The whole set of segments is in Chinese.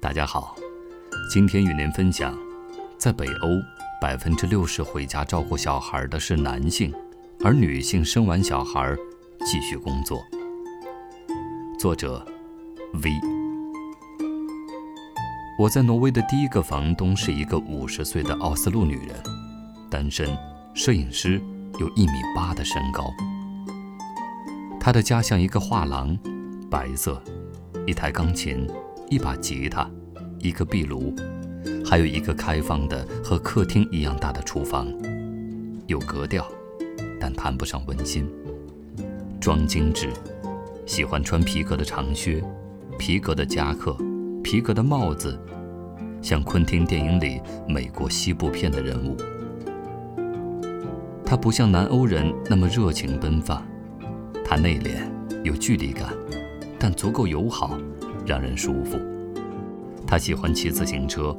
大家好，今天与您分享，在北欧，百分之六十回家照顾小孩的是男性，而女性生完小孩继续工作。作者：V。我在挪威的第一个房东是一个五十岁的奥斯陆女人，单身，摄影师，有一米八的身高。她的家像一个画廊，白色，一台钢琴。一把吉他，一个壁炉，还有一个开放的和客厅一样大的厨房，有格调，但谈不上温馨。装精致，喜欢穿皮革的长靴，皮革的夹克，皮革的帽子，像昆汀电影里美国西部片的人物。他不像南欧人那么热情奔放，他内敛，有距离感，但足够友好。让人舒服。他喜欢骑自行车，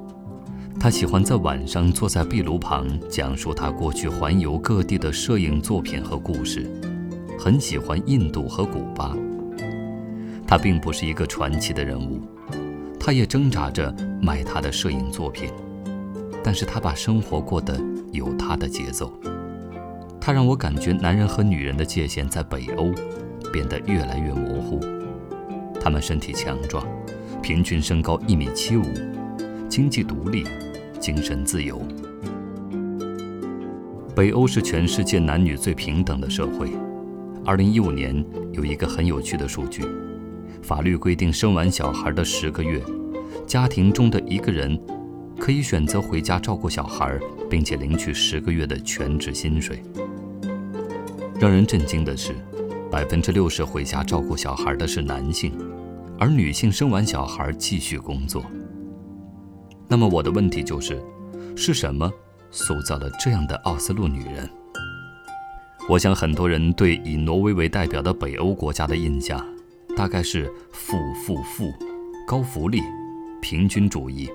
他喜欢在晚上坐在壁炉旁讲述他过去环游各地的摄影作品和故事，很喜欢印度和古巴。他并不是一个传奇的人物，他也挣扎着卖他的摄影作品，但是他把生活过得有他的节奏。他让我感觉男人和女人的界限在北欧变得越来越模糊。他们身体强壮，平均身高一米七五，经济独立，精神自由。北欧是全世界男女最平等的社会。二零一五年有一个很有趣的数据：法律规定，生完小孩的十个月，家庭中的一个人可以选择回家照顾小孩，并且领取十个月的全职薪水。让人震惊的是。百分之六十回家照顾小孩的是男性，而女性生完小孩继续工作。那么我的问题就是，是什么塑造了这样的奥斯陆女人？我想很多人对以挪威为代表的北欧国家的印象，大概是富富富，高福利，平均主义。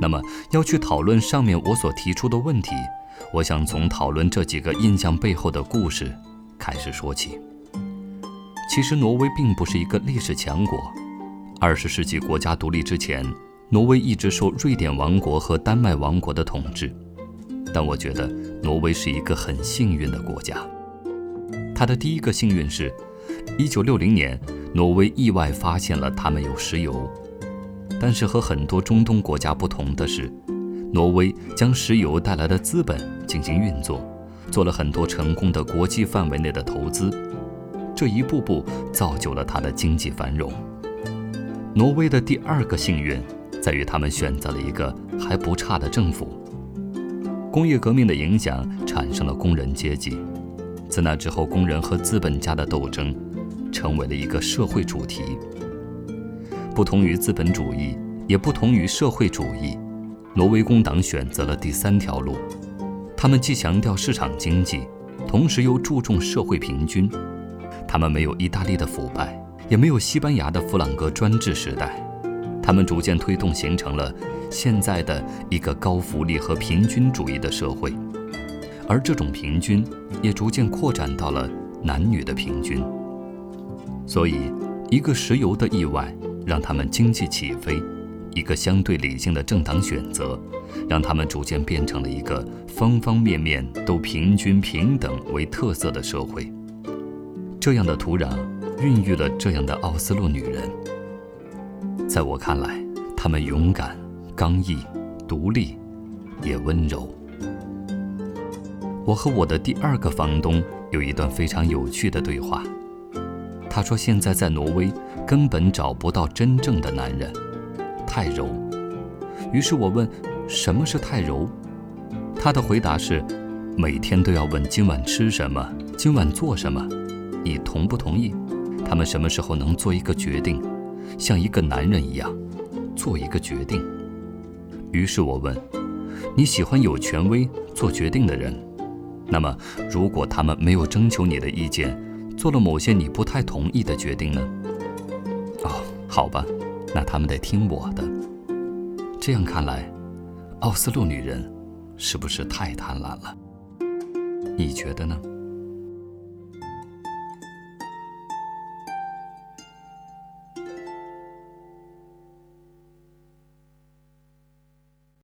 那么要去讨论上面我所提出的问题，我想从讨论这几个印象背后的故事开始说起。其实，挪威并不是一个历史强国。二十世纪国家独立之前，挪威一直受瑞典王国和丹麦王国的统治。但我觉得，挪威是一个很幸运的国家。它的第一个幸运是，1960年，挪威意外发现了他们有石油。但是和很多中东国家不同的是，挪威将石油带来的资本进行运作，做了很多成功的国际范围内的投资。这一步步造就了他的经济繁荣。挪威的第二个幸运在于他们选择了一个还不差的政府。工业革命的影响产生了工人阶级，自那之后，工人和资本家的斗争成为了一个社会主题。不同于资本主义，也不同于社会主义，挪威工党选择了第三条路。他们既强调市场经济，同时又注重社会平均。他们没有意大利的腐败，也没有西班牙的弗朗哥专制时代。他们逐渐推动，形成了现在的一个高福利和平均主义的社会，而这种平均也逐渐扩展到了男女的平均。所以，一个石油的意外让他们经济起飞，一个相对理性的政党选择，让他们逐渐变成了一个方方面面都平均平等为特色的社会。这样的土壤孕育了这样的奥斯陆女人。在我看来，她们勇敢、刚毅、独立，也温柔。我和我的第二个房东有一段非常有趣的对话。他说：“现在在挪威根本找不到真正的男人，太柔。”于是我问：“什么是太柔？”他的回答是：“每天都要问今晚吃什么，今晚做什么。”你同不同意？他们什么时候能做一个决定，像一个男人一样做一个决定？于是我问：你喜欢有权威做决定的人？那么，如果他们没有征求你的意见，做了某些你不太同意的决定呢？哦，好吧，那他们得听我的。这样看来，奥斯陆女人是不是太贪婪了？你觉得呢？